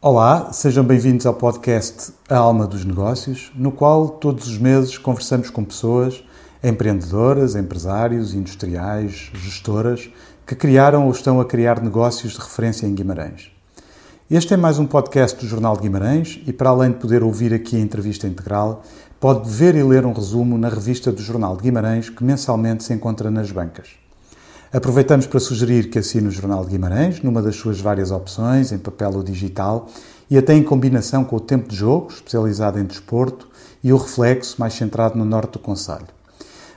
Olá, sejam bem-vindos ao podcast A Alma dos Negócios, no qual todos os meses conversamos com pessoas, empreendedoras, empresários, industriais, gestoras, que criaram ou estão a criar negócios de referência em Guimarães. Este é mais um podcast do Jornal de Guimarães e, para além de poder ouvir aqui a entrevista integral, pode ver e ler um resumo na revista do Jornal de Guimarães que mensalmente se encontra nas bancas. Aproveitamos para sugerir que assine o Jornal de Guimarães, numa das suas várias opções, em papel ou digital, e até em combinação com o Tempo de Jogo, especializado em desporto, e o Reflexo, mais centrado no norte do Conselho.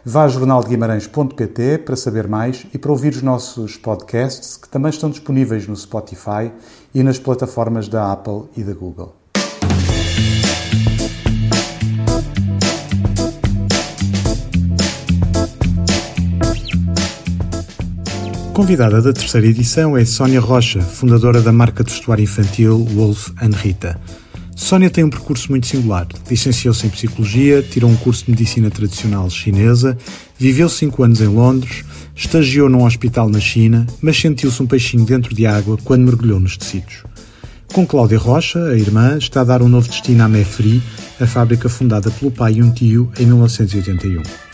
Vá a jornaldeguimarães.pt para saber mais e para ouvir os nossos podcasts, que também estão disponíveis no Spotify e nas plataformas da Apple e da Google. Convidada da terceira edição é Sónia Rocha, fundadora da marca de vestuário infantil Wolf Rita. Sónia tem um percurso muito singular. Licenciou-se em Psicologia, tirou um curso de Medicina Tradicional Chinesa, viveu cinco anos em Londres, estagiou num hospital na China, mas sentiu-se um peixinho dentro de água quando mergulhou nos tecidos. Com Cláudia Rocha, a irmã, está a dar um novo destino à Mefri, a fábrica fundada pelo pai e um tio em 1981.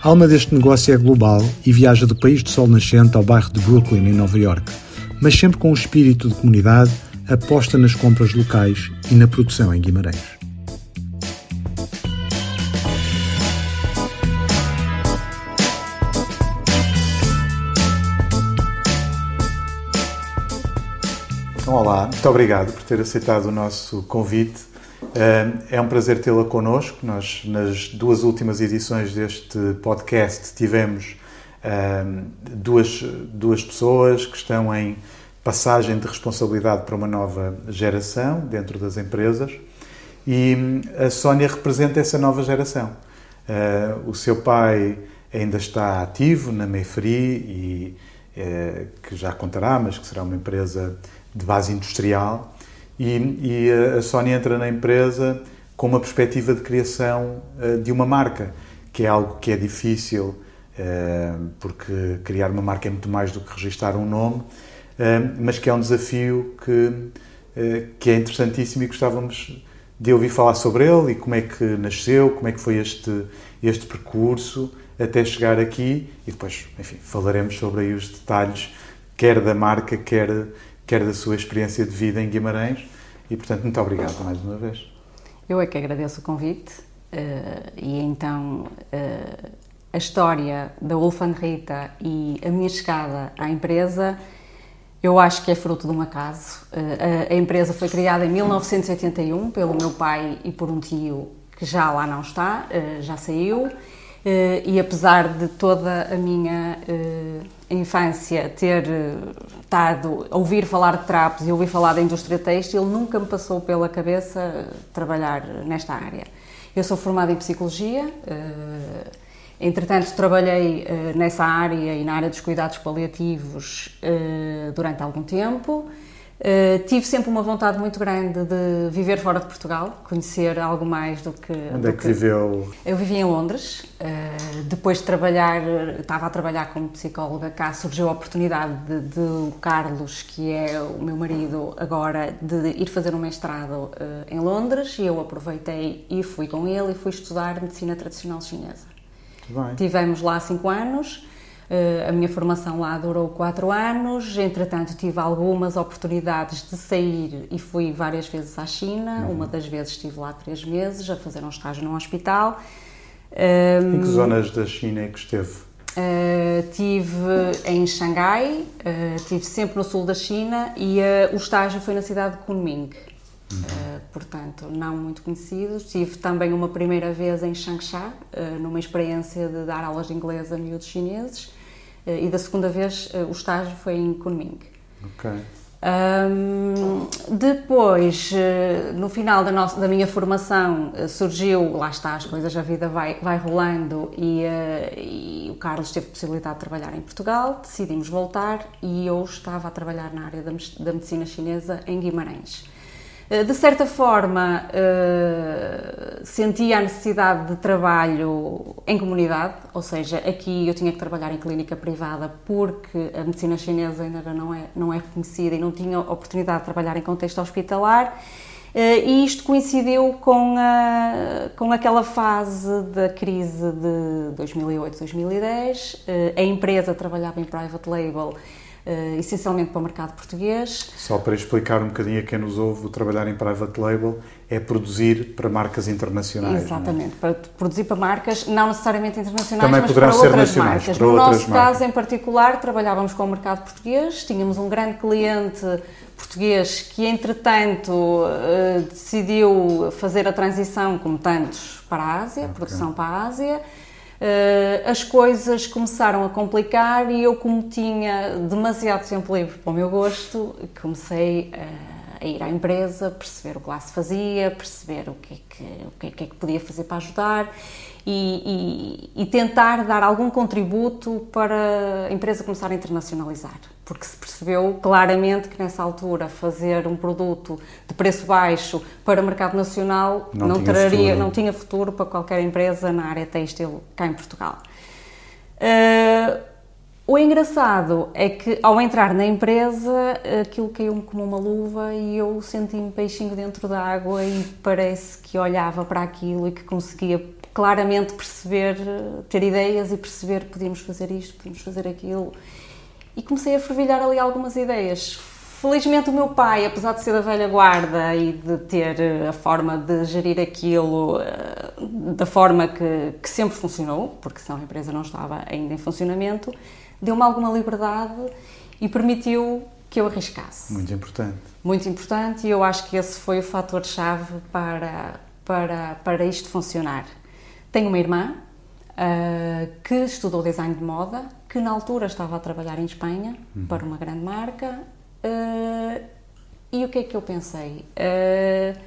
A alma deste negócio é global e viaja do país do sol nascente ao bairro de Brooklyn, em Nova York, mas sempre com o espírito de comunidade, aposta nas compras locais e na produção em Guimarães. Então, olá, muito obrigado por ter aceitado o nosso convite. Eh, é um prazer tê-la connosco. Nós, nas duas últimas edições deste podcast, tivemos eh, duas, duas pessoas que estão em passagem de responsabilidade para uma nova geração dentro das empresas e hum, a Sónia representa essa nova geração. Eh, o seu pai ainda está ativo na Meifri e que já contará, mas que será uma empresa de base industrial, e, e a Sony entra na empresa com uma perspectiva de criação uh, de uma marca, que é algo que é difícil, uh, porque criar uma marca é muito mais do que registrar um nome, uh, mas que é um desafio que, que é interessantíssimo e gostávamos de ouvir falar sobre ele e como é que nasceu, como é que foi este, este percurso até chegar aqui. E depois, enfim, falaremos sobre aí os detalhes, quer da marca, quer quer da sua experiência de vida em Guimarães. E, portanto, muito obrigado mais uma vez. Eu é que agradeço o convite. Uh, e então, uh, a história da Wolfan Rita e a minha chegada à empresa, eu acho que é fruto de um acaso. Uh, a, a empresa foi criada em 1981 pelo meu pai e por um tio que já lá não está, já saiu. E apesar de toda a minha infância ter estado a ouvir falar de trapos e ouvir falar da indústria têxtil, nunca me passou pela cabeça trabalhar nesta área. Eu sou formada em Psicologia, eh, entretanto trabalhei eh, nessa área e na área dos cuidados paliativos eh, durante algum tempo. Uh, tive sempre uma vontade muito grande de viver fora de Portugal, conhecer algo mais do que. Onde do é que, que, viveu? Eu vivi em Londres. Uh, depois de trabalhar, estava a trabalhar como psicóloga cá, surgiu a oportunidade de, de o Carlos, que é o meu marido agora, de ir fazer um mestrado uh, em Londres e eu aproveitei e fui com ele e fui estudar medicina tradicional chinesa. Bem. Tivemos lá cinco anos. Eh, a minha formação lá durou quatro anos, entretanto tive algumas oportunidades de sair e fui várias vezes à China. Uhum. Uma das vezes estive lá três meses a fazer um estágio num hospital. Em que ehm, zonas da China é que esteve? Uh, tive em Xangai, uh, tive sempre no sul da China e uh, o estágio foi na cidade de Kunming. Uhum. portanto, não muito conhecidos. Tive também uma primeira vez em Changsha, numa experiência de dar aulas de inglês a miúdos chineses. Eh, e da segunda vez eh, o estágio foi em Kunming. Ok. Um, depois, eh, no final da, nossa, da minha formação, surgiu, lá está, as coisas, a vida vai, vai rolando e, e, o Carlos teve possibilidade de trabalhar em Portugal, decidimos voltar e eu estava a trabalhar na área da, da medicina chinesa em Guimarães. Eh, de certa forma, uh, sentia a necessidade de trabalho em comunidade, ou seja, aqui eu tinha que trabalhar em clínica privada porque a medicina chinesa ainda não é, não é reconhecida e não tinha oportunidade de trabalhar em contexto hospitalar. Uh, e isto coincidiu com, a, com aquela fase da crise de 2008-2010. Uh, a empresa trabalhava em private label Uh, essencialmente para o mercado português. Só para explicar um bocadinho a quem nos ouve, o trabalhar em private label é produzir para marcas internacionais. É? Exatamente, é? para produzir para marcas não necessariamente internacionais, Também mas para outras marcas. Para no outras nosso marcas. caso em particular, trabalhávamos com o mercado português, tínhamos um grande cliente português que, entretanto, uh, decidiu fazer a transição, como tantos, para a Ásia, okay. produção para a Ásia. Uh, as coisas começaram a complicar e eu, como tinha demasiado tempo livre para o meu gosto, comecei a, a ir à empresa, perceber o que lá se fazia, perceber o que é que, o que, é que, é que podia fazer para ajudar e, e, e, tentar dar algum contributo para a empresa começar a internacionalizar. Porque se percebeu claramente que nessa altura fazer um produto de preço baixo para o mercado nacional não, não tinha traria, futuro. não tinha futuro para qualquer empresa na área têxtil cá em Portugal. Uh, o engraçado é que ao entrar na empresa aquilo caiu-me como uma luva e eu senti-me peixinho dentro da água e parece que olhava para aquilo e que conseguia claramente perceber, ter ideias e perceber podíamos fazer isto, podíamos fazer aquilo. E comecei a fervilhar ali algumas ideias. Felizmente o meu pai, apesar de ser da velha guarda e de ter a forma de gerir aquilo da forma que, que sempre funcionou, porque senão a empresa não estava ainda em funcionamento, deu-me alguma liberdade e permitiu que eu arriscasse. Muito importante. Muito importante e eu acho que esse foi o fator-chave para, para, para isto funcionar. Tenho uma irmã uh, que estudou design de moda, que na altura estava a trabalhar em Espanha uhum. para uma grande marca. Uh, e o que é que eu pensei? Uh,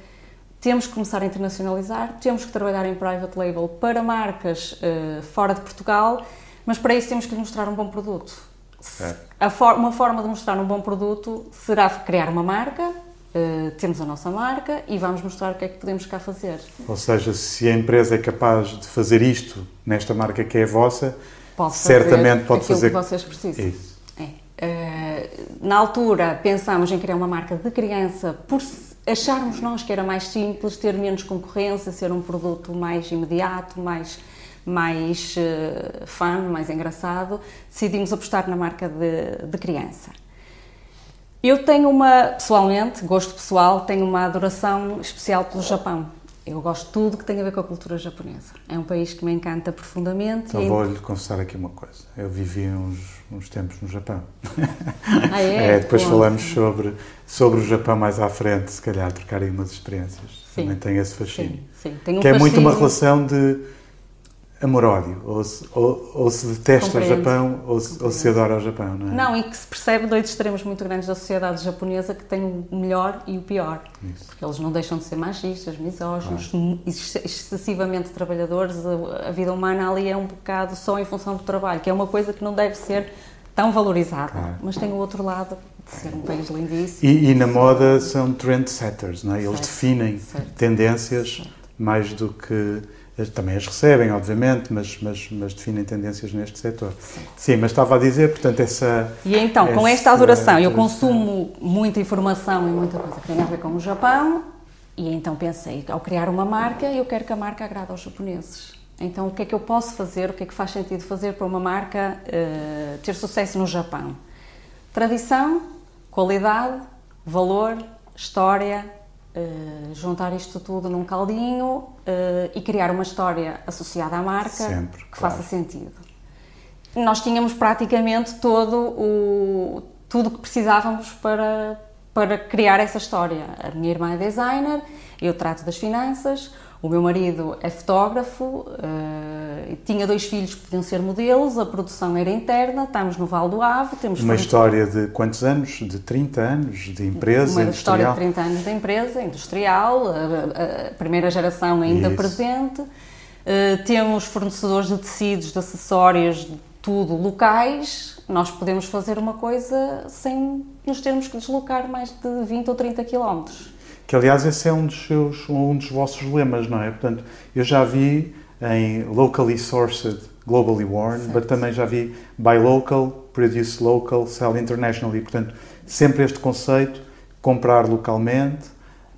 temos que começar a internacionalizar, temos que trabalhar em private label para marcas fora de Portugal, mas para isso temos que mostrar um bom produto. For uma forma de mostrar um bom produto será criar uma marca, Uh, temos a nossa marca e vamos mostrar o que é que podemos cá fazer. Ou seja, se a empresa é capaz de fazer isto nesta marca que é a vossa, pode certamente pode aquilo fazer que vocês precisam. Isso. É. Uh, na altura pensámos em criar uma marca de criança por acharmos nós que era mais simples, ter menos concorrência, ser um produto mais imediato, mais mais uh, fun, mais engraçado, decidimos apostar na marca de, de criança. Eu tenho uma, pessoalmente, gosto pessoal, tenho uma adoração especial pelo Japão. Eu gosto de tudo que tem a ver com a cultura japonesa. É um país que me encanta profundamente. Então vou-lhe confessar aqui uma coisa. Eu vivi uns, uns tempos no Japão. Ah, é? é depois Bom. falamos sobre, sobre o Japão mais à frente, se calhar trocar aí umas experiências. Sim. Também tem esse fascínio. Sim, sim. Tem um que é muito fascínio... uma relação de amor-ódio. Ou se, ou, ou se detesta Compreendo. o Japão ou se, ou se adora o Japão, não é? Não, e que se percebe dois extremos muito grandes da sociedade japonesa que tem o melhor e o pior. Isso. Porque eles não deixam de ser machistas, misóginos, claro. excessivamente trabalhadores. A, a vida humana ali é um bocado só em função do trabalho, que é uma coisa que não deve ser tão valorizada. Claro. Mas tem o outro lado de ser um país lindíssimo. E, e na moda são trendsetters, não é? Eles Certo. definem Certo. tendências Certo. mais do que também as recebem, obviamente, mas, mas, mas definem tendências neste setor. Sim, mas estava a dizer, portanto, essa. E então, com essa esta adoração, eu consumo muita informação e muita coisa que tem a ver com o Japão, e então pensei, ao criar uma marca, eu quero que a marca agrade aos japoneses. Então, o que é que eu posso fazer, o que é que faz sentido fazer para uma marca eh, ter sucesso no Japão? Tradição, qualidade, valor, história, eh, juntar isto tudo num caldinho eh, e criar uma história associada à marca Sempre, que claro. faça sentido. Nós tínhamos praticamente todo o tudo que precisávamos para para criar essa história. A minha irmã é designer, eu trato das finanças, o meu marido é fotógrafo, eh, tinha dois filhos que podiam ser modelos, a produção era interna, estamos no Val do Ave, temos Uma história de quantos anos? De 30 anos de empresa uma história industrial? de 30 anos da empresa, industrial, a, a primeira geração ainda Isso. presente. Eh, temos fornecedores de tecidos, de acessórios, de tudo locais. Nós podemos fazer uma coisa sem nos termos que deslocar mais de 20 ou 30 quilómetros. Que aliás esse é um dos seus, um dos vossos lemas, não é? Portanto, eu já vi em locally sourced, globally worn, certo. mas também já vi buy local, produce local, sell internationally. Portanto, sempre este conceito, comprar localmente,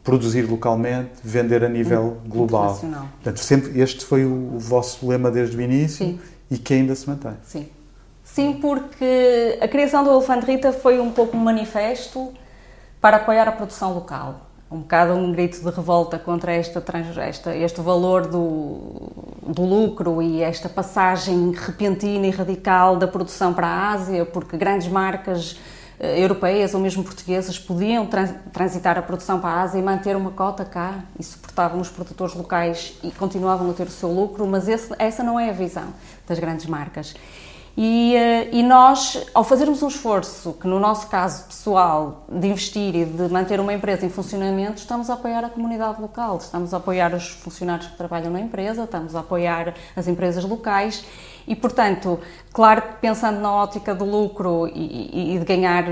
produzir localmente, vender a nível global. Portanto, sempre este foi o, o vosso lema desde o início Sim. e que ainda se mantém. Sim. Sim, porque a criação do Elefante Rita foi um pouco um manifesto para apoiar a produção local. Um bocado um grito de revolta contra esta, esta, este valor do, do lucro e esta passagem repentina e radical da produção para a Ásia, porque grandes marcas eh, europeias ou mesmo portuguesas podiam transitar a produção para a Ásia e manter uma cota cá e suportavam os produtores locais e continuavam a ter o seu lucro, mas esse, essa não é a visão das grandes marcas. E, eh, e, nós, ao fazermos um esforço, que no nosso caso pessoal, de investir e de manter uma empresa em funcionamento, estamos a apoiar a comunidade local, estamos a apoiar os funcionários que trabalham na empresa, estamos a apoiar as empresas locais e, portanto, claro que pensando na ótica do lucro e, e de ganhar,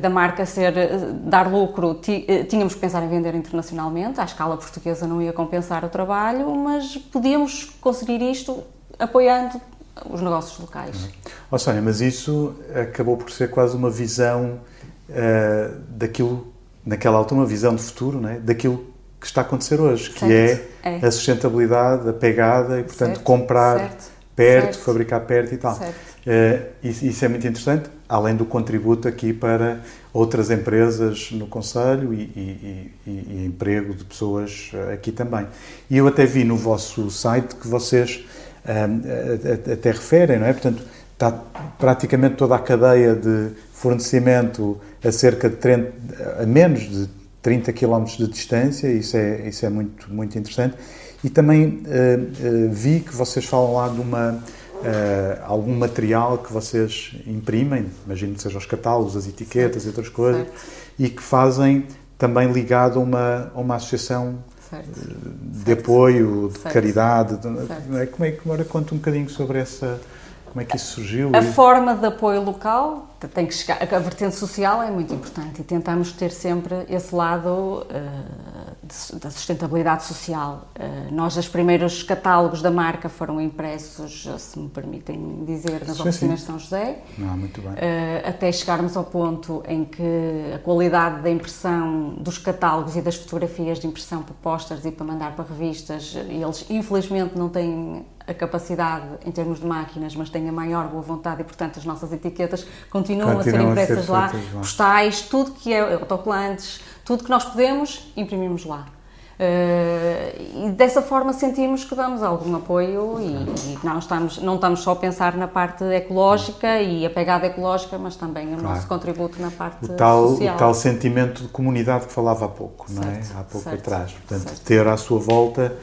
da marca ser, dar lucro, eh, tínhamos que pensar em vender internacionalmente, à escala portuguesa não ia compensar o trabalho, mas podíamos conseguir isto apoiando os negócios locais. Uhum. Oh, Sónia, mas isso acabou por ser quase uma visão uh, daquilo, naquela altura, uma visão de futuro, não é? daquilo que está a acontecer hoje, certo. que é, é, a sustentabilidade, a pegada e, portanto, certo. comprar certo. perto, fabricar perto e tal. Uh, isso é muito interessante, além do contributo aqui para outras empresas no Conselho e, e, e, e emprego de pessoas eh, aqui também. E eu até vi no vosso site que vocês até referem, não é? Portanto, está praticamente toda a cadeia de fornecimento a cerca de 30, a menos de 30 km de distância, isso é, isso é muito, muito interessante. E também uh, uh, vi que vocês falam lá de uma, uh, algum material que vocês imprimem, imagino que sejam os catálogos, as etiquetas e outras coisas, certo. e que fazem também ligado a uma, a uma associação certo. de apoio, de certo. caridade. De, é, como é que agora conta um bocadinho sobre essa. Como é que isso surgiu? A forma de apoio local tem que chegar. A vertente social é muito importante e tentamos ter sempre esse lado uh, da sustentabilidade social. Uh, nós, os primeiros catálogos da marca foram impressos, se me permitem dizer, nas sim, oficinas sim. de São José. Não, muito bem. Uh, até chegarmos ao ponto em que a qualidade da impressão dos catálogos e das fotografias de impressão para posters e para mandar para revistas, eles infelizmente não têm a capacidade em termos de máquinas, mas têm a maior boa vontade e, portanto, as nossas etiquetas continuam, continuam a ser impressas a ser lá, postais, tudo que é autocolantes, tudo que nós podemos, imprimimos lá. Uh, e dessa forma sentimos que damos algum apoio e, e, não, estamos, não estamos só a pensar na parte ecológica e a pegada ecológica, mas também o claro. nosso contributo na parte o tal, social. O tal sentimento de comunidade que falava há pouco, certo, não é? Há pouco certo, atrás. Portanto, certo. ter à sua volta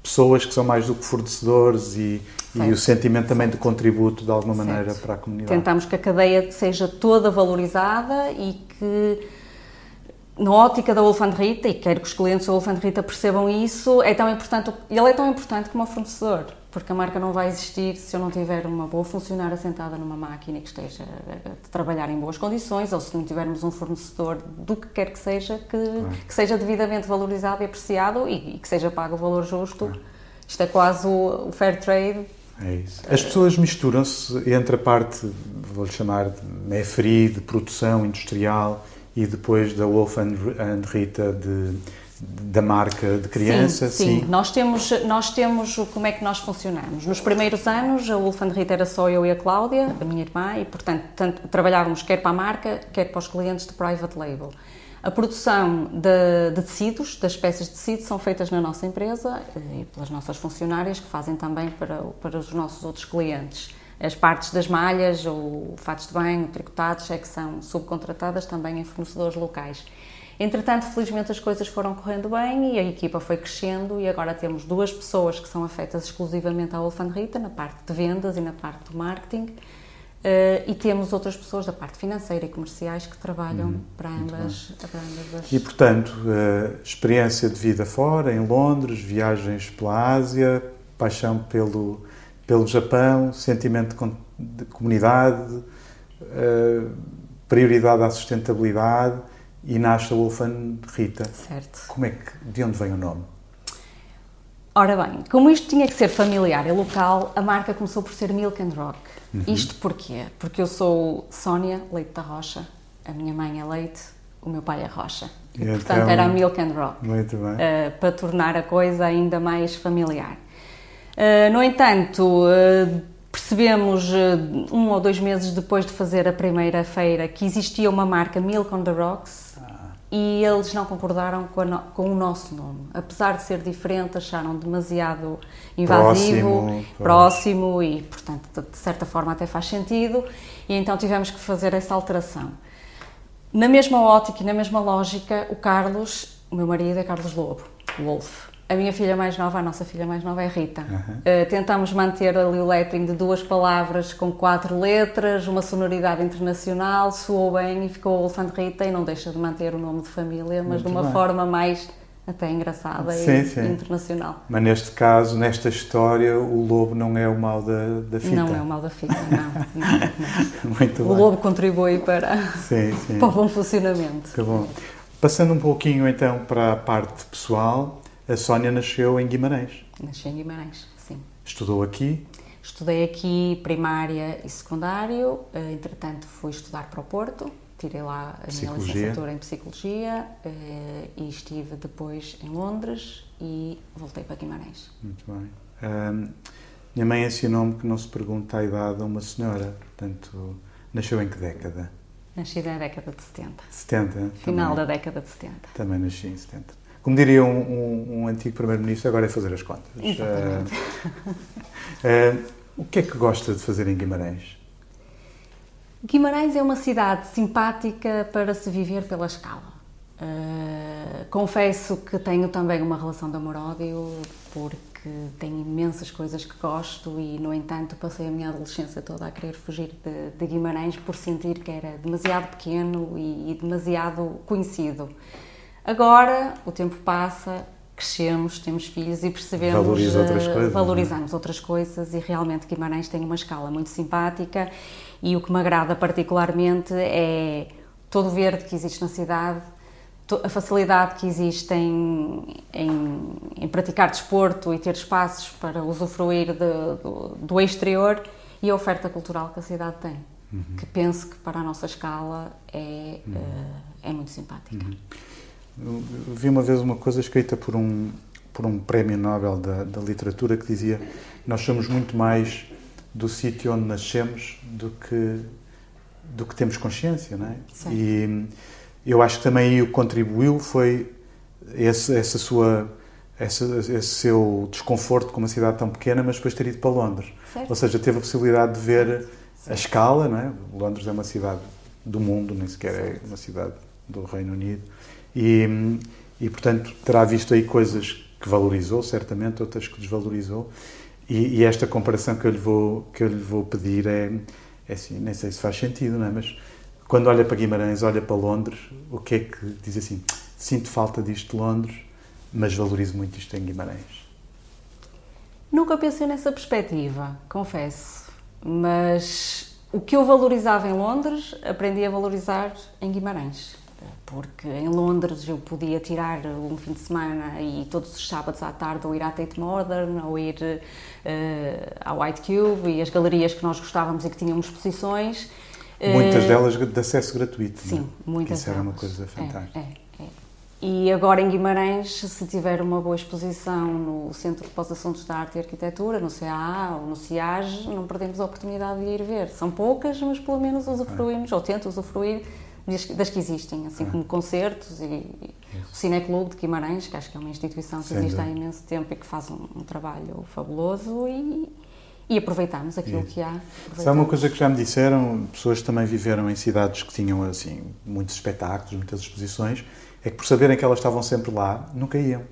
pessoas que são mais do que fornecedores e, e o sentimento também de contributo de alguma maneira para a comunidade. Tentamos que a cadeia seja toda valorizada e que na ótica da Wolf Rita, e quero que os clientes da Wolf Rita percebam isso, é tão importante, ele é tão importante como o fornecedor, porque a marca não vai existir se eu não tiver uma boa funcionária sentada numa máquina que esteja a trabalhar em boas condições, ou se não tivermos um fornecedor do que quer que seja, que, que seja devidamente valorizado e apreciado e, e, que seja pago o valor justo. Isto é quase o, o fair trade é isso. As pessoas misturam-se entre a parte, vou-lhe chamar de MEFRI, de produção industrial, e depois da Wolf and, Rita de, da marca de criança? Sim, sim, sim. Nós, temos, nós temos como é que nós funcionamos. Nos primeiros anos, a Wolf and Rita era só eu e a Cláudia, a minha irmã, e portanto tanto, trabalhávamos quer para a marca, quer para os clientes de private label. A produção de, de, tecidos, das peças de tecido, são feitas na nossa empresa e pelas nossas funcionárias, que fazem também para, para os nossos outros clientes. As partes das malhas, ou fatos de banho, tricotados, é que são subcontratadas também em fornecedores locais. Entretanto, felizmente as coisas foram correndo bem e a equipa foi crescendo e agora temos duas pessoas que são afetas exclusivamente à Wolfan Rita, na parte de vendas e na parte do marketing, Uh, e temos outras pessoas da parte financeira e comerciais que trabalham hum, para, ambas, para ambas as... E, portanto, uh, experiência de vida fora, em Londres, viagens pela Ásia, paixão pelo, pelo Japão, sentimento de comunidade, uh, prioridade à sustentabilidade e nasce a Wolfan Rita. Certo. Como é que, de onde vem o nome? Ora bem, como isto tinha que ser familiar e local, a marca começou por ser Milk and Rock. Uhum. Isto porquê? Porque eu sou Sónia Leite da Rocha, a minha mãe é Leite, o meu pai é Rocha. E, Então- portanto, era a Milk and Rock. Muito bem. Uh, para tornar a coisa ainda mais familiar. Uh, no entanto, uh, percebemos uh, um ou dois meses depois de fazer a primeira feira que existia uma marca Milk on the Rocks e eles não concordaram com, no- com o nosso nome. Apesar de ser diferente, acharam demasiado invasivo, Próximo, próximo e, portanto, de- de certa forma até faz sentido e então tivemos que fazer essa alteração. Na mesma ótica e na mesma lógica, o Carlos, o meu marido é Carlos Lobo, Wolf. A minha filha mais nova, a nossa filha mais nova é Rita. Uh, tentamos manter ali o lettering de duas palavras com quatro letras, uma sonoridade internacional, soou bem e ficou Wolf and Rita e não deixa de manter o nome de família, mas Muito de uma bem. forma mais até engraçada Sim, e sim. internacional. Mas neste caso, nesta história, o lobo não é o mal da, da fita. Não é o mal da fita, não. não, não. Muito O bem. lobo contribui para, Sim, para o bom funcionamento. Tá bom. Passando um pouquinho então para a parte pessoal, a Sónia nasceu em Guimarães. Nasci em Guimarães, sim. Estudou aqui, Estudei aqui primária e secundário, eh, entretanto fui estudar para o Porto, tirei lá a minha licenciatura em Psicologia eh, e estive depois em Londres e voltei para Guimarães. muito bem. Ahm, minha mãe ensinou-me que não se pergunta a idade a uma senhora, portanto, nasceu em que década? Nasci na década de 70, 70? final da também, década de 70. Também nasci em 70. Como diria um, um- um antigo primeiro-ministro, agora é fazer as contas. Exatamente. Ah, ah, o que é que gosta de fazer em Guimarães? Guimarães é uma cidade simpática para se viver pela escala. Uh, confesso que tenho também uma relação de amor-ódio, porque tenho imensas coisas que gosto e, no entanto, passei a minha adolescência toda a querer fugir de, de Guimarães por sentir que era demasiado pequeno e, e demasiado conhecido. Agora, o tempo passa, crescemos, temos filhos e percebemos. Valoriza outras uh, coisas, é? Valorizamos outras coisas e realmente Guimarães tem uma escala muito simpática e o que me agrada particularmente é todo o verde que existe na cidade, a facilidade que existe em, em, em praticar desporto e ter espaços para usufruir de- do, do exterior e a oferta cultural que a cidade tem, que penso que para a nossa escala é, eh, é muito simpática. Eu eu vi uma vez uma coisa escrita por um, por um prémio Nobel da, da literatura que dizia nós somos muito mais do sítio onde nascemos do que, do que temos consciência, não é? Certo. E eu acho que também o que contribuiu foi esse, essa sua, essa, esse seu desconforto com uma cidade tão pequena, mas depois ter ido para Londres. Certo. Ou seja, teve a possibilidade de ver a escala, não é? Londres é uma cidade do mundo, nem sequer é uma cidade do Reino Unido. E, e, portanto, terá visto aí coisas que valorizou, certamente, outras que desvalorizou. E, e esta comparação que eu lhe vou, que eu lhe vou pedir é, é assim, nem sei se faz sentido, não é? Mas quando olha para Guimarães, olha para Londres, o que é que diz assim? Sinto falta disto de Londres, mas valorizo muito isto em Guimarães. Nunca pensei nessa perspectiva, confesso. Mas o que eu valorizava em Londres, aprendi a valorizar em Guimarães. Porque em Londres eu podia tirar um fim de semana e todos os sábados à tarde ou ir à Tate Modern ou ir eh, à White Cube e as galerias que nós gostávamos e que tinham exposições. Muitas Eh, delas de acesso gratuito. não é? Sim, muitas Isso era uma coisa É, fantástica. é, é. E agora em Guimarães, se tiver uma boa exposição no Centro de Pós-Assuntos da Arte e Arquitetura, no CAA ou no CIAG, não perdemos a oportunidade de ir ver. São poucas, mas pelo menos usufruímos, ou tento usufruir das, que existem, assim como concertos e, e o Cineclube de Guimarães, que acho que é uma instituição que Sem existe há dúvida. imenso tempo e que faz um, um trabalho fabuloso e, e aproveitamos aquilo Isso. que há. Sabe uma coisa que já me disseram, pessoas que também viveram em cidades que tinham assim muitos espetáculos, muitas exposições, é que por saberem que elas estavam sempre lá, nunca iam.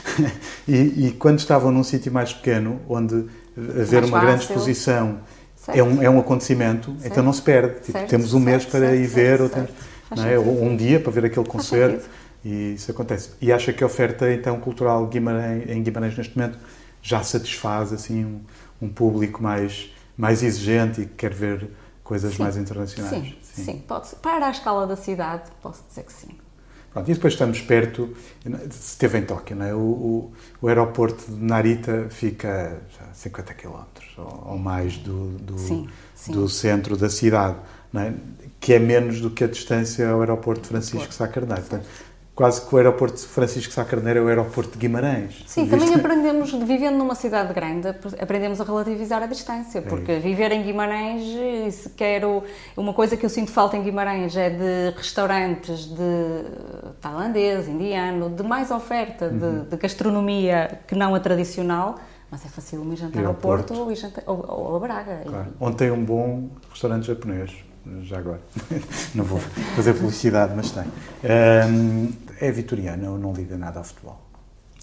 e, e quando estavam num sítio mais pequeno, onde haver Mais uma grande fácil. exposição Certo. é um, é um acontecimento, Certo. então não se perde. Tipo, temos um mês para ir ver, ou, temos- é? ou um dia para ver aquele concerto. E isso acontece. E acha que a oferta então cultural Guimarães, em Guimarães neste momento já satisfaz assim um, um público mais mais exigente e que quer ver coisas sim. mais internacionais. Sim, sim. sim. Pode para a escala da cidade, posso dizer que sim. Pronto, e depois estamos perto, se esteve em Tóquio, não é? o, o, o, aeroporto de Narita fica a 50 km ou, ou mais do, do, sim, sim. do, centro da cidade, é? que é menos do que a distância ao aeroporto Francisco Sá Carneiro. Portanto, quase que o aeroporto Francisco Sá Carneiro é o aeroporto de Guimarães. Sim, também aprendemos, vivendo numa cidade grande, aprendemos a relativizar a distância, porque é viver em Guimarães, se quero, uma coisa que eu sinto falta em Guimarães é de restaurantes de tailandês, indiano, de mais oferta uhum. de, de, gastronomia que não a tradicional, mas é fácil me jantar ao Porto, Porto ou, jantar, ou, ou, a Braga. Claro. Onde tem um bom restaurante japonês já agora. Não vou fazer publicidade, mas tem. é vitoriana ou não liga nada ao futebol?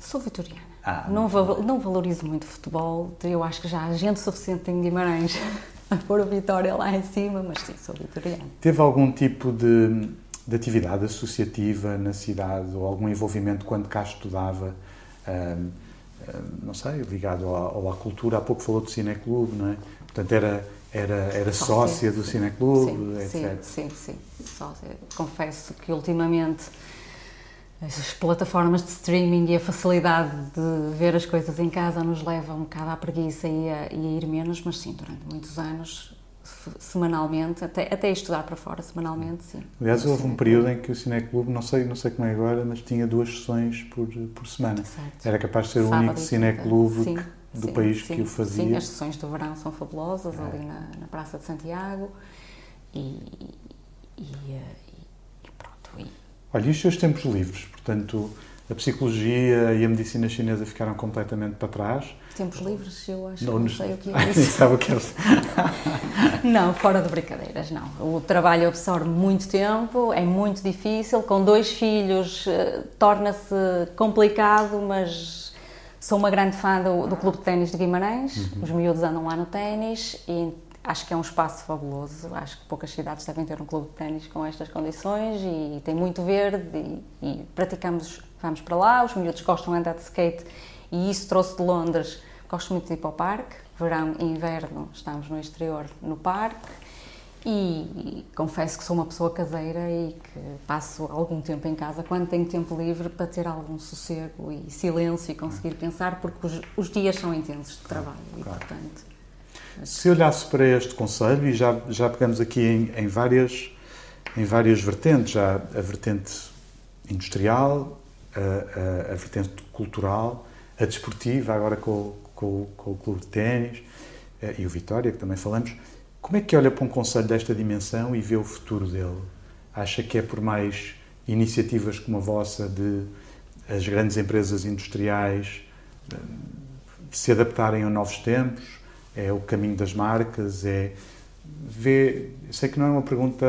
Sou vitoriana. Ah, não, val não valorizo muito futebol. Eu acho que já há gente suficiente em Guimarães a pôr a Vitória lá em cima, mas sim, sou vitoriana. Teve algum tipo de, de atividade associativa na cidade ou algum envolvimento quando cá estudava? Um, não sei, ligado à, à, cultura. Há pouco falou do cineclube, não é? Portanto, era era, era sócia sim, do Cineclube, etc. Sim, sim, sim. Sócia. Confesso que ultimamente as plataformas de streaming e a facilidade de ver as coisas em casa nos leva um bocado à preguiça e a, e a ir menos, mas sim, durante muitos anos, semanalmente, até, até estudar para fora, semanalmente, sim. Aliás, houve um período em que o Cineclube, não sei, não sei como é agora, mas tinha duas sessões por, por semana. Certo. Era capaz de ser Sábado o único Cineclube do sim, país sim, que o fazia. Sim, as sessões do verão são fabulosas, é. ali na, na, Praça de Santiago. E, e, e pronto. E... Olha, e os seus tempos livres? Portanto, a psicologia e a medicina chinesa ficaram completamente para trás. Tempos livres, eu acho não, que não sei o que é isso. sabe o que é Não, fora de brincadeiras, não. O trabalho absorve muito tempo, é muito difícil. Com dois filhos, eh, torna-se complicado, mas Sou uma grande fã do, do Clube de Ténis de Guimarães, uhum. os miúdos andam lá no ténis e acho que é um espaço fabuloso. Acho que poucas cidades devem ter um clube de ténis com estas condições e, tem muito verde e, e, praticamos, vamos para lá, os miúdos gostam de andar de skate e isso trouxe de Londres. Gosto muito de ir para o parque, verão e inverno estamos no exterior no parque e, confesso que sou uma pessoa caseira e que passo algum tempo em casa quando tenho tempo livre para ter algum sossego e silêncio e conseguir pensar, porque os, os dias são intensos de trabalho e, portanto. Se olhasse para este conselho, e já, já pegamos aqui em, em, várias, em várias vertentes, já a vertente industrial, a, a, a vertente cultural, a desportiva, agora com, com, com o clube de ténis eh, e o Vitória, que também falamos como é que olha para um conselho desta dimensão e vê o futuro dele? Acha que é por mais iniciativas como a vossa de as grandes empresas industriais eh, se adaptarem a novos tempos? É o caminho das marcas? É vê, sei que não é uma pergunta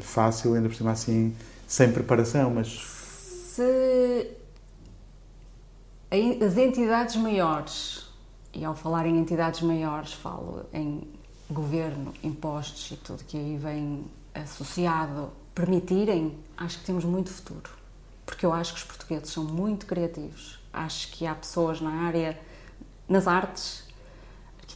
fácil, ainda por cima assim, sem preparação, mas se as entidades maiores, e ao falar em entidades maiores, falo em governo, impostos e tudo que aí vem associado permitirem, acho que temos muito futuro. Porque eu acho que os portugueses são muito criativos. Acho que há pessoas na área, nas artes,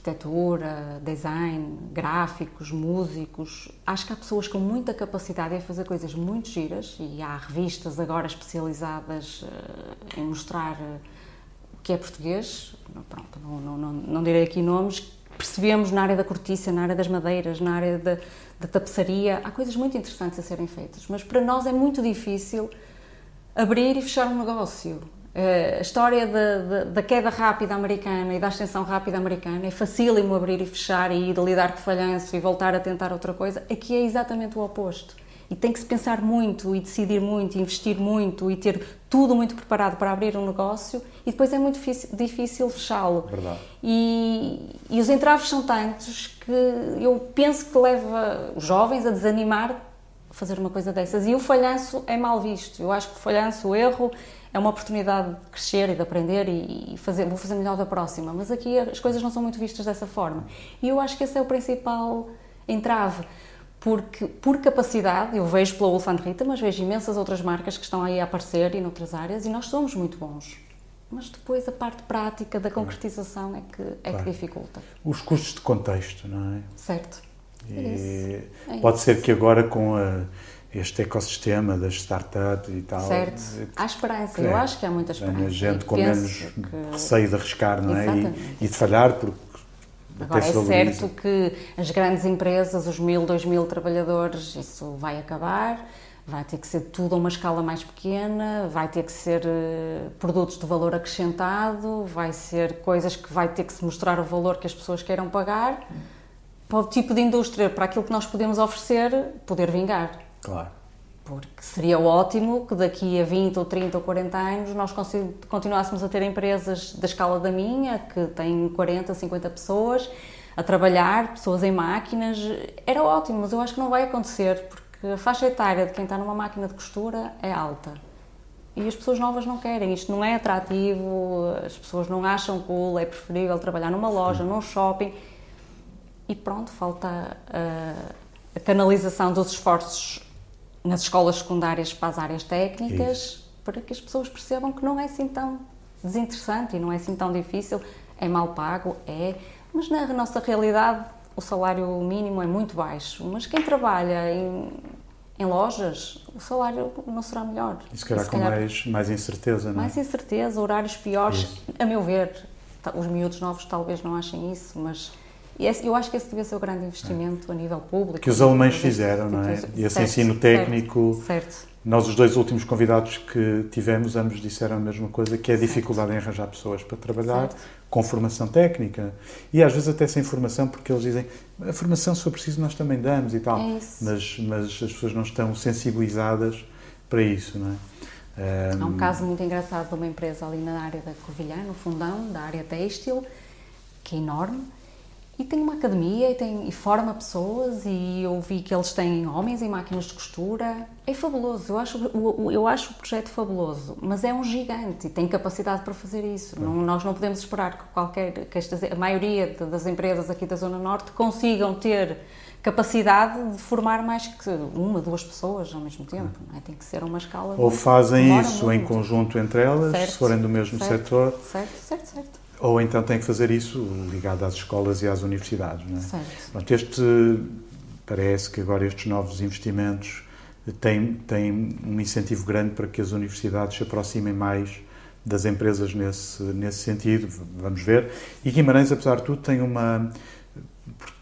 arquitetura, design, gráficos, músicos. Acho que há pessoas com muita capacidade em fazer coisas muito giras e há revistas agora especializadas eh, em mostrar eh, o que é português. Pronto, não, não, não, não direi aqui nomes percebemos na área da cortiça, na área das madeiras, na área da, da tapeçaria, há coisas muito interessantes a serem feitas, mas para nós é muito difícil abrir e fechar um negócio. Eh, a história da, da, da, queda rápida americana e da ascensão rápida americana é facílimo abrir e fechar e lidar com falhanço e voltar a tentar outra coisa. Aqui é exatamente o oposto e tem que se pensar muito e decidir muito, e investir muito e ter tudo muito preparado para abrir um negócio e depois é muito difícil, difícil fechá-lo. E, e os entraves são tantos que eu penso que leva os jovens a desanimar a fazer uma coisa dessas. E o falhanço é mal visto. Eu acho que o falhanço, o erro, é uma oportunidade de crescer e de aprender e, fazer, vou fazer melhor da próxima. Mas aqui as coisas não são muito vistas dessa forma. E eu acho que esse é o principal entrave porque por capacidade, eu vejo pela Wolfand Rita, mas vejo imensas outras marcas que estão aí a aparecer e noutras áreas e nós somos muito bons. Mas depois a parte prática da concretização é que, é claro. que dificulta. Os custos de contexto, não é? Certo. E é pode ser que agora com a, este ecossistema das startups e tal. Certo. Há esperança, eu acho que há muita esperança. A gente com menos que... receio de arriscar, não é? E, e, de falhar, porque. Agora, é certo que as grandes empresas, os mil, dois mil trabalhadores, isso vai acabar vai ter que ser tudo a uma escala mais pequena, vai ter que ser uh, produtos de valor acrescentado, vai ser coisas que vai ter que se mostrar o valor que as pessoas queiram pagar para o tipo de indústria, para aquilo que nós podemos oferecer, poder vingar. Claro. Porque seria ótimo que daqui a 20 ou 30 ou 40 anos nós continuássemos a ter empresas da escala da minha, que têm 40, 50 pessoas, a trabalhar, pessoas em máquinas. Era ótimo, mas eu acho que não vai acontecer, porque que a faixa etária de quem está numa máquina de costura é alta. E as pessoas novas não querem, isto não é atrativo, as pessoas não acham cool, é preferível trabalhar numa loja, num shopping. E pronto, falta a, a canalização dos esforços nas escolas secundárias para as áreas técnicas, Isso. para que as pessoas percebam que não é assim tão desinteressante e não é assim tão difícil. É mal pago, é, mas na nossa realidade o salário mínimo é muito baixo, mas quem trabalha em, em lojas, o salário não será melhor. E se calhar, se calhar com mais, mais incerteza, não é? Mais incerteza, horários piores, isso. a meu ver. Os miúdos novos talvez não achem isso, mas eu acho que esse devia ser o grande investimento a nível público. Que os alemães fizeram, não é? E esse certo, ensino técnico. Certo, certo. Nós, os dois últimos convidados que tivemos, ambos disseram a mesma coisa, que é a dificuldade em arranjar pessoas para trabalhar com formação técnica. E às vezes até sem formação, porque eles dizem a formação, se for preciso, nós também damos e tal. É mas, mas as pessoas não estão sensibilizadas para isso, não é? Um... Há um caso muito engraçado de uma empresa ali na área da Covilhã, no fundão, da área têxtil, que é enorme, e tem uma academia e, tem, e forma pessoas e eu vi que eles têm homens em máquinas de costura. É fabuloso, eu acho, eu acho o projeto fabuloso, mas é um gigante e tem capacidade para fazer isso. Não, nós não podemos esperar que qualquer, que estas, a maioria das empresas aqui da Zona Norte consigam ter capacidade de formar mais que uma, duas pessoas ao mesmo tempo. É? Tem que ser uma escala. Ou fazem isso muito. em conjunto entre elas, certo, se forem do mesmo certo, setor. Certo, certo, certo. Ou então tem que fazer isso ligado às escolas e às universidades. Não é? Certo. Pronto, este, parece que agora estes novos investimentos têm, têm um incentivo grande para que as universidades se aproximem mais das empresas nesse, nesse sentido, vamos ver. E Guimarães, apesar de tudo, tem uma,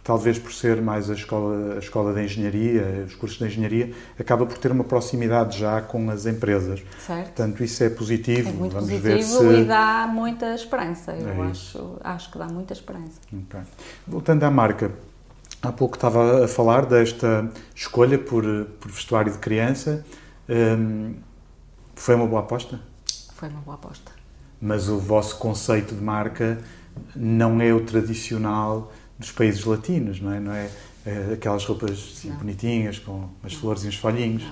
talvez por ser mais a escola, a escola de engenharia, os cursos de engenharia, acaba por ter uma proximidade já com as empresas. Certo. Portanto, isso é positivo. É muito Vamos positivo se... e dá muita esperança. Eu é acho, acho que dá muita esperança. Okay. Voltando à marca, há pouco estava a falar desta escolha por, por vestuário de criança. Um, foi uma boa aposta? Foi uma boa aposta. Mas o vosso conceito de marca não é o tradicional dos países latinos, não é? Não é, é aquelas roupas assim, bonitinhas com as flores e os folhinhos.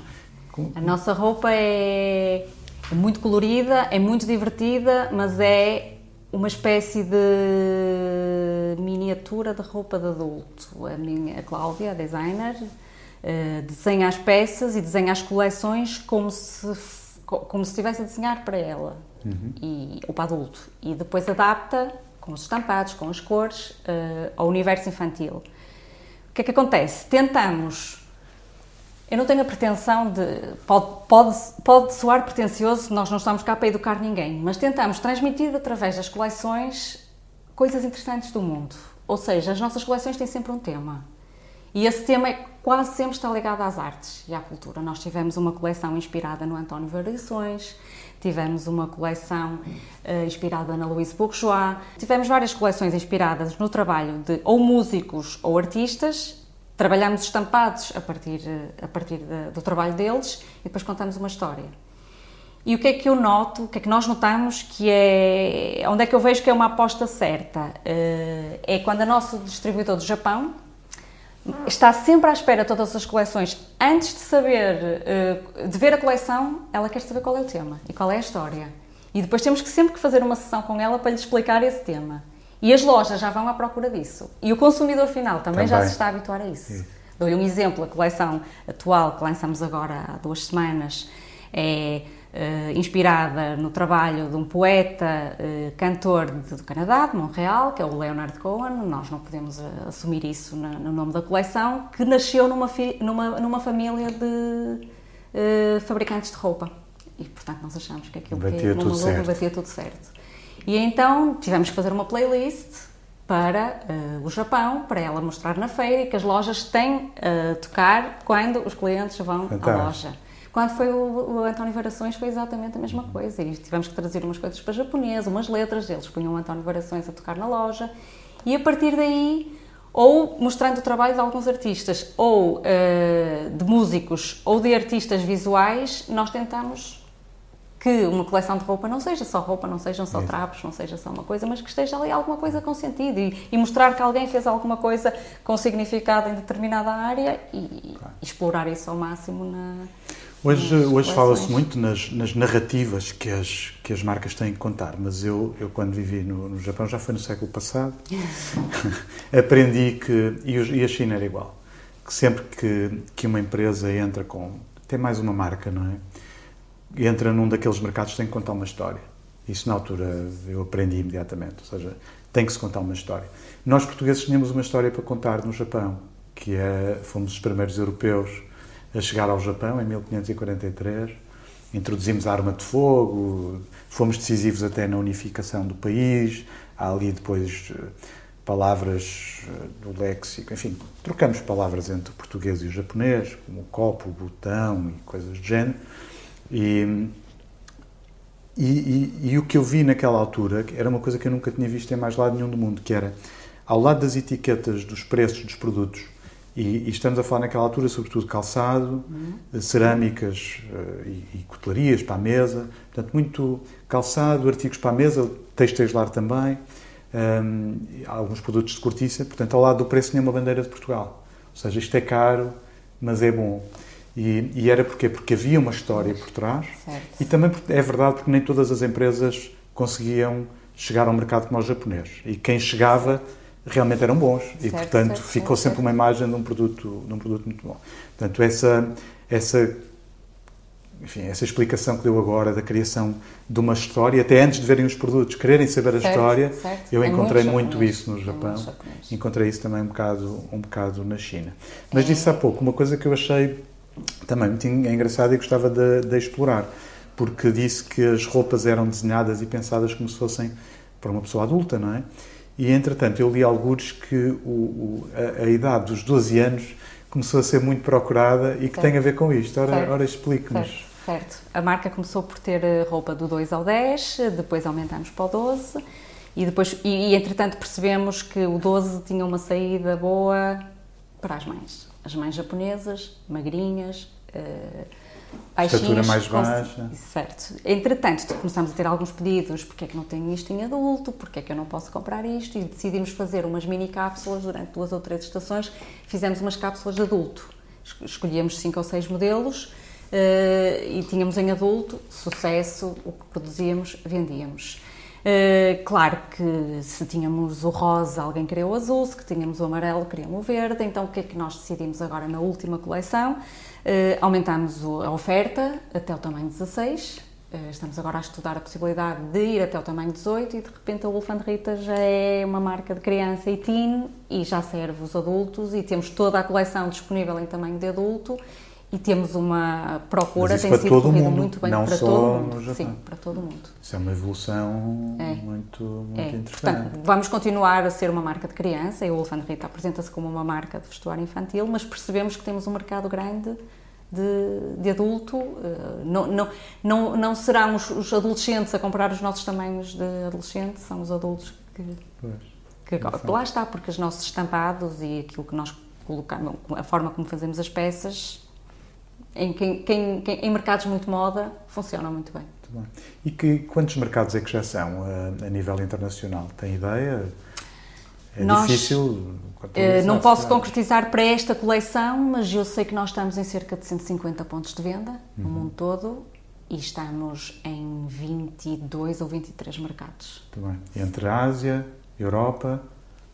Com, com... A nossa roupa é, é muito colorida, é muito divertida, mas é uma espécie de miniatura de roupa de adulto. A minha a Cláudia, a designer, uh, desenha as peças e desenha as coleções como se como se estivesse a desenhar para ela uhum. e, ou para adulto e depois adapta com os estampados, com as cores, uh, ao universo infantil. O que é que acontece? Tentamos. Eu não tenho a pretensão de. Pode, pode, pode soar pretencioso, nós não estamos cá para educar ninguém, mas tentamos transmitir através das coleções coisas interessantes do mundo. Ou seja, as nossas coleções têm sempre um tema. E esse tema é, quase sempre está ligado às artes e à cultura. Nós tivemos uma coleção inspirada no António Variações, tivemos uma coleção uh, inspirada na Louise Bourgeois, tivemos várias coleções inspiradas no trabalho de ou músicos ou artistas. Trabalhamos estampados a partir, a partir de, do trabalho deles e depois contamos uma história. E o que é que eu noto, o que é que nós notamos que é, onde é que eu vejo que é uma aposta certa? Uh, é quando a nosso distribuidor do Japão, está sempre à espera de todas as coleções. Antes de saber, eh, de ver a coleção, ela quer saber qual é o tema e qual é a história. E depois temos que sempre que fazer uma sessão com ela para lhe explicar esse tema. E as lojas já vão à procura disso. E o consumidor final também, também. já se está a habituar a isso. Dou-lhe um exemplo, a coleção atual que lançamos agora há duas semanas é inspirada no trabalho de um poeta, uh, cantor do Canadá, de Montreal, que é o Leonard Cohen. Nós não podemos uh, assumir isso no nome da coleção, que nasceu numa, numa, numa família de fabricantes de roupa. E, portanto, nós achamos que aquilo batia que tudo certo. batia tudo certo. E então tivemos que fazer uma playlist para o Japão, para ela mostrar na feira e que as lojas têm a tocar quando os clientes vão Fantástico. à loja. Quando foi o, o António Varações foi exatamente a mesma coisa. E tivemos que traduzir umas coisas para japonês, umas letras, eles punham o António Varações a tocar na loja. E a partir daí ou mostrando o trabalho de alguns artistas, ou uh, de músicos, ou de artistas visuais, nós tentamos que uma coleção de roupa não seja só roupa, não sejam só trapos, não seja só uma coisa, mas que esteja ali alguma coisa com sentido e, e mostrar que alguém fez alguma coisa com significado em determinada área e, claro. explorar isso ao máximo na, Hoje, hoje fala-se muito nas, nas, narrativas que as, que as marcas têm que contar, mas eu, eu quando vivi no, no Japão, já foi no século passado, aprendi que, e a China era igual, que sempre que, que uma empresa entra com, tem mais uma marca, não é? Entra num daqueles mercados tem que contar uma história. Isso na altura eu aprendi imediatamente, ou seja, tem que se contar uma história. Nós portugueses tínhamos uma história para contar no Japão, que é, fomos os primeiros europeus a chegar ao Japão em 1543. Introduzimos a arma de fogo, fomos decisivos até na unificação do país. Há ali depois eh, palavras eh, do léxico, enfim, trocamos palavras entre o português e o japonês, como o copo, o botão e coisas do género. E, e, e, e, o que eu vi naquela altura era uma coisa que eu nunca tinha visto em mais lado nenhum do mundo, que era, ao lado das etiquetas dos preços dos produtos, e, e, estamos a falar naquela altura, sobretudo, calçado, uhum. cerâmicas uh, e, e cutelarias para a mesa. Portanto, muito calçado, artigos para a mesa, textos lar também, um, alguns produtos de cortiça. Portanto, ao lado do preço tinha uma bandeira de Portugal. Ou seja, isto é caro, mas é bom. E, e era porquê? Porque havia uma história por trás. Certo. E também é verdade porque nem todas as empresas conseguiam chegar ao mercado como o japonês. E quem chegava realmente eram bons certo, e portanto certo, ficou certo, sempre uma imagem de um produto de um produto muito bom. Portanto essa essa enfim essa explicação que deu agora da criação de uma história até antes de verem os produtos quererem saber a história eu é encontrei muito, muito isso no Japão. encontrei isso também um bocado um bocado na China. Mas é. disse há pouco uma coisa que eu achei também muito engraçada e gostava de, de explorar porque disse que as roupas eram desenhadas e pensadas como se fossem para uma pessoa adulta não é e, entretanto, eu li alguns que o, o, a, a, idade dos 12 anos começou a ser muito procurada e que certo. tem a ver com isto. Ora, ora explique-nos. Certo. certo. A marca começou por ter eh, roupa do 2 ao 10, depois aumentamos para o 12 e, depois, e, e, entretanto, percebemos que o 12 tinha uma saída boa para as mães. As mães japonesas, magrinhas, uh, Estatura mais baixa. Certo. Entretanto, começamos a ter alguns pedidos, porque é que não tenho isto em adulto, porque é que eu não posso comprar isto, e decidimos fazer umas mini cápsulas durante duas ou três estações, fizemos umas cápsulas de adulto. Escolhíamos cinco ou seis modelos uh, e tínhamos em adulto, sucesso, o que produzíamos, vendíamos. Uh, claro que se tínhamos o rosa, alguém queria o azul, se tínhamos o amarelo, queriam o verde, então o que é que nós decidimos agora na última coleção? Uh, aumentámos a oferta até o tamanho 16. Uh, eh, estamos agora a estudar a possibilidade de ir até o tamanho 18 e de repente a Wolf Rita já é uma marca de criança e teen e já serve os adultos e temos toda a coleção disponível em tamanho de adulto e temos uma procura, tem sido corrida muito bem não para só todo mundo. No Japão. Sim, para todo mundo. Isso é uma evolução é. muito, muito é. interessante. Portanto, vamos continuar a ser uma marca de criança e o Wolf Rita apresenta-se como uma marca de vestuário infantil, mas percebemos que temos um mercado grande de, de adulto. Eh, não, não, não, não serão os, os, adolescentes a comprar os nossos tamanhos de adolescente, são os adultos que. Pois, que lá está, porque os nossos estampados e aquilo que nós colocamos, a forma como fazemos as peças, em, quem, quem, quem, em mercados muito moda, funcionam muito bem. Muito bem. E que, quantos mercados é que já são a, a nível internacional? Tem ideia? É nós, difícil. Uh, não posso concretizar para esta coleção, mas eu sei que nós estamos em cerca de 150 pontos de venda uhum. no mundo todo e estamos em 22 ou 23 mercados. Muito bem. Entre a Ásia, Europa,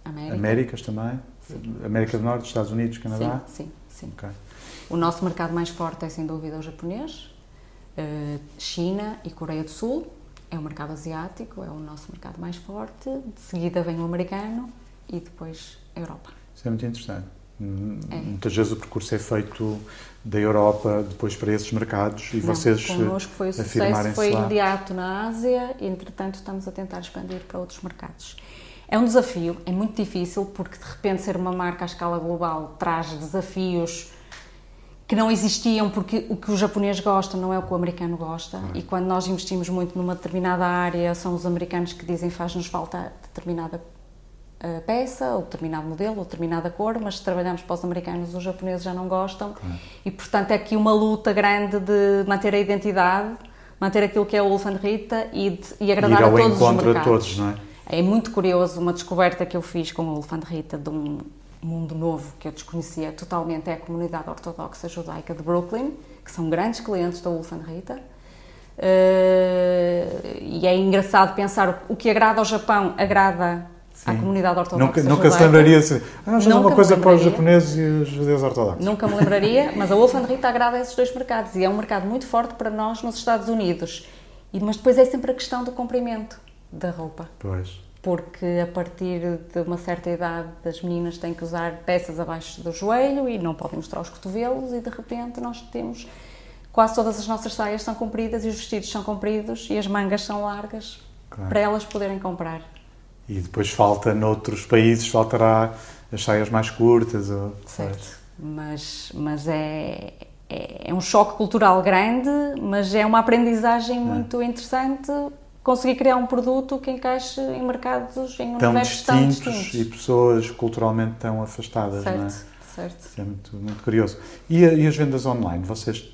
América. Américas também? Sim. América do Norte, Estados Unidos, Canadá? Sim, sim. sim. Okay. O nosso mercado mais forte é sem dúvida o japonês. Uh, China e Coreia do Sul é o mercado asiático, é o nosso mercado mais forte. De seguida vem o americano e depois a Europa. Isso é muito interessante. É. Muitas vezes o percurso é feito da Europa depois para esses mercados e Não, vocês connosco foi o sucesso foi lá. imediato na Ásia e entretanto estamos a tentar expandir para outros mercados. É um desafio, é muito difícil porque de repente ser uma marca à escala global traz desafios que não existiam porque o que o japonês gosta não é o que o americano gosta uhum. e quando nós investimos muito numa determinada área são os americanos que dizem faz-nos falta determinada uh, peça ou determinado modelo ou determinada cor, mas se trabalhamos para os americanos os japoneses já não gostam uhum. e portanto é aqui uma luta grande de manter a identidade, manter aquilo que é o Wolf Rita e, de, e agradar a todos os mercados. A todos, não é? é muito curioso uma descoberta que eu fiz com o Wolf Rita de um mundo novo que eu desconhecia totalmente é a comunidade ortodoxa judaica de Brooklyn, que são grandes clientes da Wolf Rita. Uh, e é engraçado pensar o que agrada ao Japão agrada Sim. à comunidade ortodoxa Nunca, nunca se lembraria assim, ah, fazer uma coisa para os japoneses e os judeus ortodoxos. Nunca me lembraria, mas a Wolf Rita agrada a esses dois mercados e é um mercado muito forte para nós nos Estados Unidos. E, mas depois é sempre a questão do comprimento da roupa. Pois porque a partir de uma certa idade as meninas têm que usar peças abaixo do joelho e não podem mostrar os cotovelos e de repente nós temos quase todas as nossas saias são compridas e os vestidos são compridos e as mangas são largas claro. para elas poderem comprar. E depois falta noutros países faltará as saias mais curtas ou certo. Mas mas é, é, é um choque cultural grande, mas é uma aprendizagem é. muito interessante conseguir criar um produto que encaixe em mercados, em tão universos tão distintos. E pessoas culturalmente tão afastadas, certo, não é? Certo. Isso é muito, muito curioso. E, a, e, as vendas online? Vocês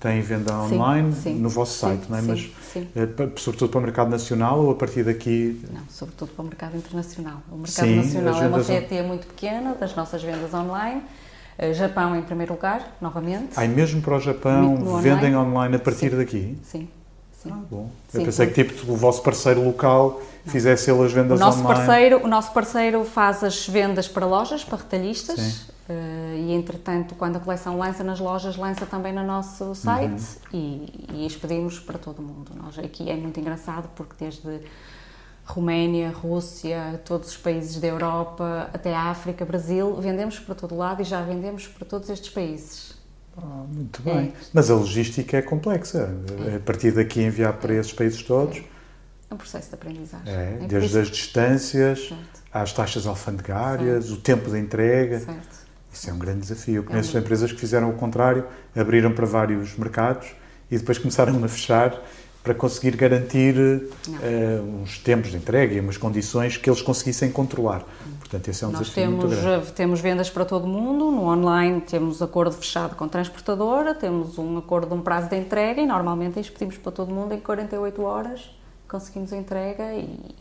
têm venda online sim, sim, no vosso site, sim, não é? Mas, é, sobretudo para o mercado nacional ou a partir daqui? Não, sobretudo para o mercado internacional. O mercado nacional é uma fatia muito pequena das nossas vendas online. Uh, Japão em primeiro lugar, novamente. Ah, mesmo para o Japão vendem online, online a partir daqui? Sim. Sim. Ah, bom. Sim, Eu pensei que tipo, o vosso parceiro local não. fizesse ele as vendas o nosso online. Parceiro, o nosso parceiro faz as vendas para lojas, para retalhistas, uh, e entretanto, quando a coleção lança nas lojas, lança também no nosso site uhum. e, e expedimos para todo o mundo. Nós aqui é muito engraçado porque desde Roménia, Rússia, todos os países da Europa, até a África, Brasil, vendemos para todo lado e já vendemos para todos estes países. Ah, muito bem. É. Mas a logística é complexa. É. A partir daqui enviar para esses países todos. É um processo de aprendizagem. É, é desde as distâncias, certo. às taxas alfandegárias, certo. o tempo de entrega. Certo. Isso é um grande desafio. Eu é conheço empresas que fizeram o contrário, abriram para vários mercados e depois começaram a fechar para conseguir garantir uh, uns tempos de entrega e umas condições que eles conseguissem controlar. Portanto, esse é um Nós desafio temos, muito grande. temos vendas para todo o mundo, no online temos acordo fechado com transportadora, temos um acordo de um prazo de entrega e normalmente expedimos para todo o mundo em 48 horas, conseguimos a entrega e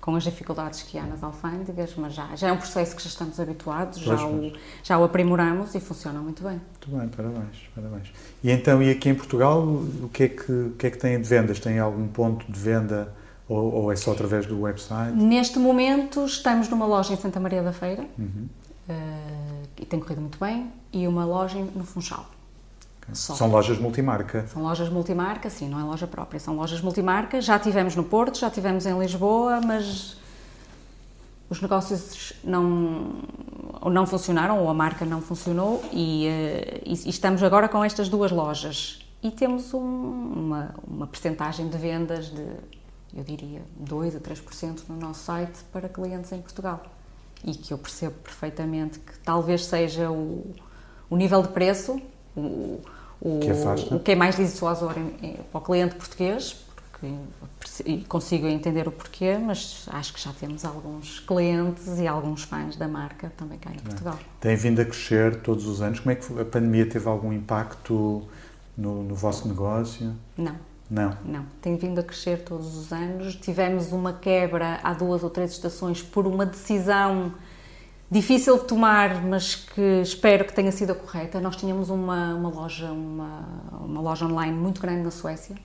com as dificuldades que há nas alfândegas, mas já, já é um processo que já estamos habituados, já o, já o aprimoramos e funciona muito bem. Muito bem, parabéns, parabéns. E então, e aqui em Portugal, o que é que, o que, é que têm de vendas? Tem algum ponto de venda ou, ou, é só através do website? Neste momento estamos numa loja em Santa Maria da Feira, uhum. uh, e tem corrido muito bem, e uma loja no Funchal. São lojas multimarca? São lojas multimarca, sim, não é loja própria, são lojas multimarca. Já tivemos no Porto, já tivemos em Lisboa, mas os negócios não, ou não funcionaram, ou a marca não funcionou, e, eh, e, e estamos agora com estas duas lojas. E temos um, uma, uma percentagem de vendas de, eu diria, 2 a 3% no nosso site para clientes em Portugal. E que eu percebo perfeitamente que talvez seja o, o nível de preço, o, o que, afasta. o que é mais dissuasor para o cliente português, porque consigo entender o porquê, mas acho que já temos alguns clientes e alguns fãs da marca também cá em Portugal. Tem vindo a crescer todos os anos. Como é que a pandemia teve algum impacto no, no vosso negócio? Não. Não? Não. Tem vindo a crescer todos os anos. Tivemos uma quebra há duas ou três estações por uma decisão difícil de tomar, mas que espero que tenha sido a correta. Nós tínhamos uma, uma loja, uma, uma loja online muito grande na Suécia,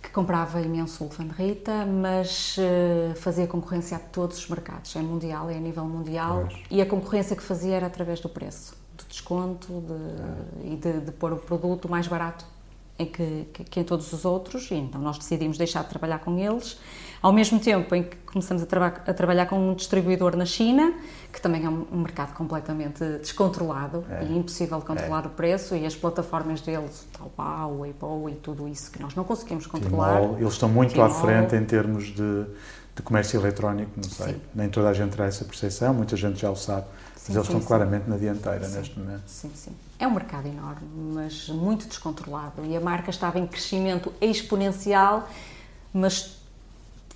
que comprava imenso Wolfgang Rita, mas uh, fazia concorrência a todos os mercados. É mundial, é a nível mundial. Pois. E a concorrência que fazia era através do preço, do desconto de, e de, de pôr o produto mais barato em que, que, em todos os outros, e então nós decidimos deixar de trabalhar com eles, ao mesmo tempo em que começamos a, traba a trabalhar com um distribuidor na China, que também é um, um mercado completamente descontrolado é. e impossível controlar é. o preço, e as plataformas deles, Taobao, Weibo e tudo isso que nós não conseguimos controlar. Tmall, eles estão muito Tmall. à frente em termos de, de comércio eletrónico, não sei, Sim. nem toda a gente terá essa percepção, muita gente já o sabe Sim, mas eles sim, estão claramente na dianteira sim, neste momento. Sim, sim. É um mercado enorme, mas muito descontrolado. E a marca estava em crescimento exponencial, mas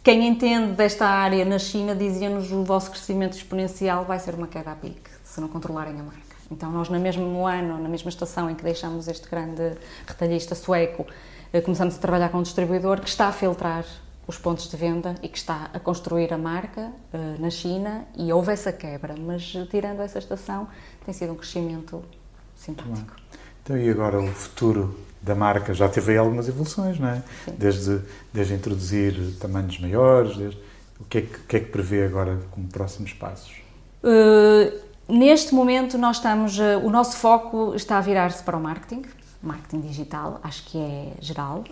quem entende desta área na China dizia-nos o vosso crescimento exponencial vai ser uma queda a pique, se não controlarem a marca. Então, nós, no mesmo ano, na mesma estação em que deixamos este grande retalhista sueco, eh, começamos a trabalhar com um distribuidor que está a filtrar os pontos de venda e que está a construir a marca uh, na China e houve essa quebra, mas tirando essa estação tem sido um crescimento simpático. Então e agora o futuro da marca já teve aí algumas evoluções, não é? Sim. Desde, desde introduzir tamanhos maiores, desde, o que é que, que, é que prevê agora como próximos passos? Uh, neste momento nós estamos, uh, o nosso foco está a virar-se para o marketing, marketing digital, acho que é geral,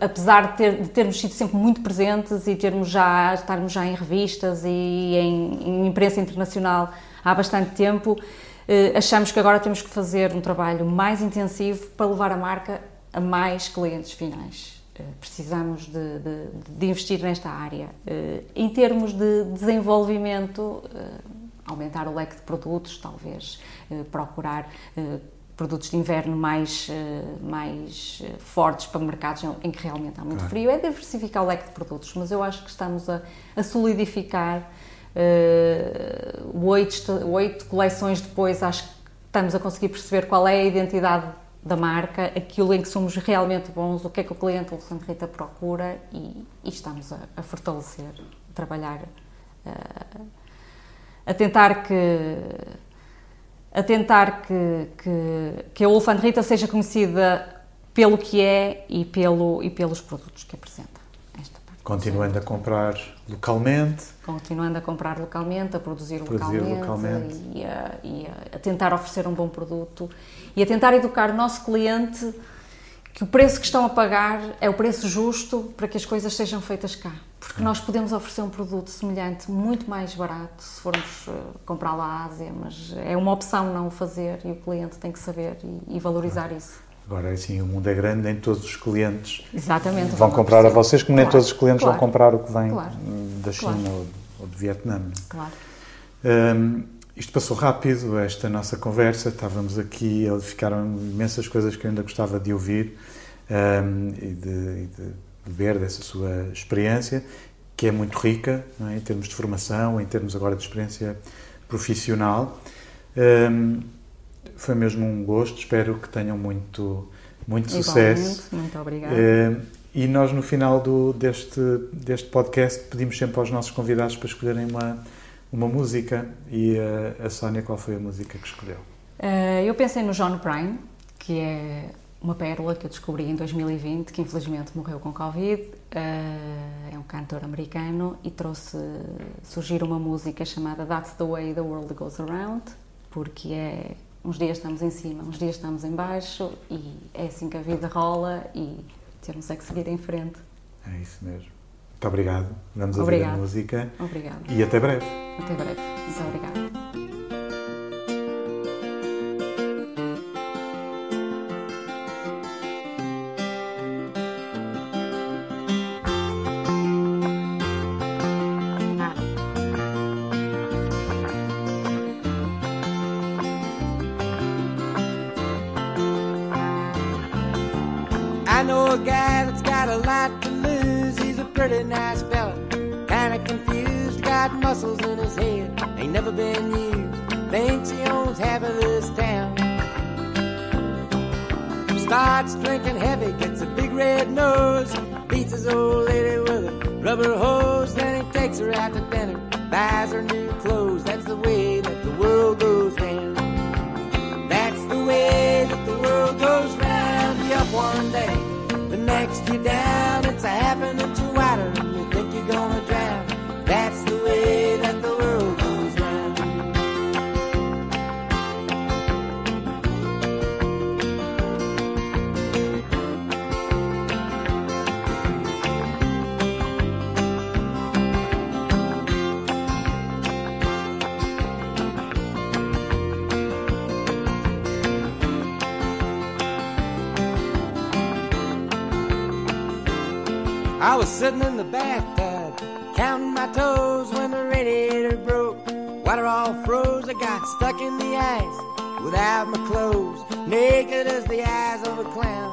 apesar de, ter, de, termos sido sempre muito presentes e termos já, estarmos já em revistas e em, em imprensa internacional há bastante tempo, eh, achamos que agora temos que fazer um trabalho mais intensivo para levar a marca a mais clientes finais. Eh, precisamos de, de, de investir nesta área. Eh, em termos de desenvolvimento, eh, aumentar o leque de produtos, talvez eh, procurar eh, produtos de inverno mais, eh, mais eh, fortes para mercados em que realmente há muito claro. frio, é diversificar o leque de produtos, mas eu acho que estamos a, a solidificar uh, oito, oito coleções depois, acho que estamos a conseguir perceber qual é a identidade da marca, aquilo em que somos realmente bons, o que é que o cliente Alexandre Rita procura e, e estamos a, a, fortalecer, a trabalhar, uh, a tentar que a tentar que, que, que a Wolfand Rita seja conhecida pelo que é e, pelo, e pelos produtos que apresenta. Continuando a comprar localmente. Continuando a comprar localmente, a produzir, produzir localmente, localmente. E, a, e a, a tentar oferecer um bom produto e a tentar educar o nosso cliente que o preço que estão a pagar é o preço justo para que as coisas sejam feitas cá. Porque nós podemos oferecer um produto semelhante muito mais barato se formos uh, comprá-lo à Ásia, mas é uma opção não o fazer e o cliente tem que saber e, e valorizar isso. Agora, assim, o mundo é grande, nem todos os clientes Exatamente, vão comprar a vocês, como claro, nem todos os clientes claro, vão comprar o que vem claro, da China ou, ou do Vietnã. Claro. Um, isto passou rápido, esta nossa conversa. Estávamos aqui, ficaram imensas coisas que eu ainda gostava de ouvir um, e, de, e de ver dessa sua experiência, que é muito rica é? em termos de formação, em termos agora de experiência profissional. Um, foi mesmo um gosto, espero que tenham muito, muito sucesso. Muito obrigada. Um, e nós, no final do, deste, deste podcast, pedimos sempre aos nossos convidados para escolherem uma uma música e a, a Sónia, qual foi a música que escolheu? Uh, eu pensei no John Prine, que é uma pérola que eu descobri em 2020, que infelizmente morreu com Covid. Uh, é um cantor americano e trouxe surgir uma música chamada That's the Way the World Goes Around, porque é uns dias estamos em cima, uns dias estamos em baixo e é assim que a vida rola e temos é que seguir em frente. É isso mesmo. Muito obrigado. Vamos ouvir a música. Obrigada. E até breve. Até breve. Muito obrigada. I know a guy that's got a lot to lose. He's a pretty nice fella, kinda confused, got muscles in his head, ain't never been used. Thinks he owns half of this town. Starts drinking heavy, gets a big red nose, beats his old lady with a rubber hose, then he takes her out to dinner, buys her new clothes. That's the way that the world goes round. That's the way that the world goes round. You up one day down. It's a sitting in the bathtub, counting my toes when the radiator broke. Water all froze, I got stuck in the ice without my clothes, naked as the eyes of a clown.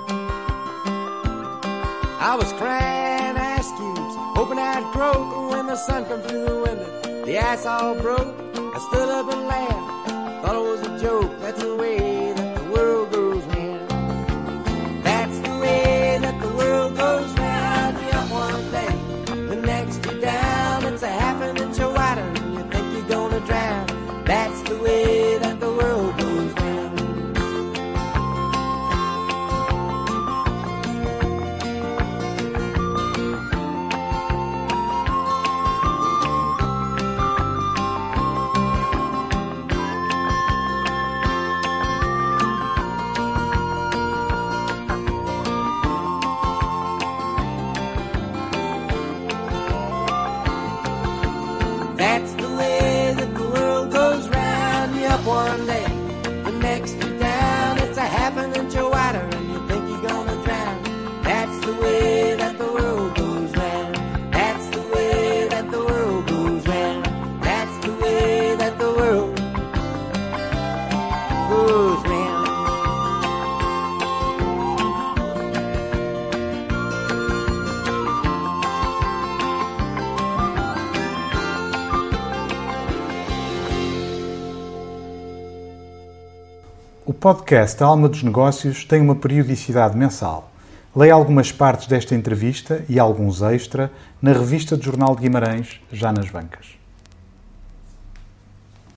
I was crying ice cubes, hoping I'd croak when the sun come through the window. The ice all broke, I stood up and laughed, thought it was a joke. That's the way podcast Alma dos Negócios tem uma periodicidade mensal. Leia algumas partes desta entrevista e alguns extra na revista do Jornal de Guimarães, já nas bancas.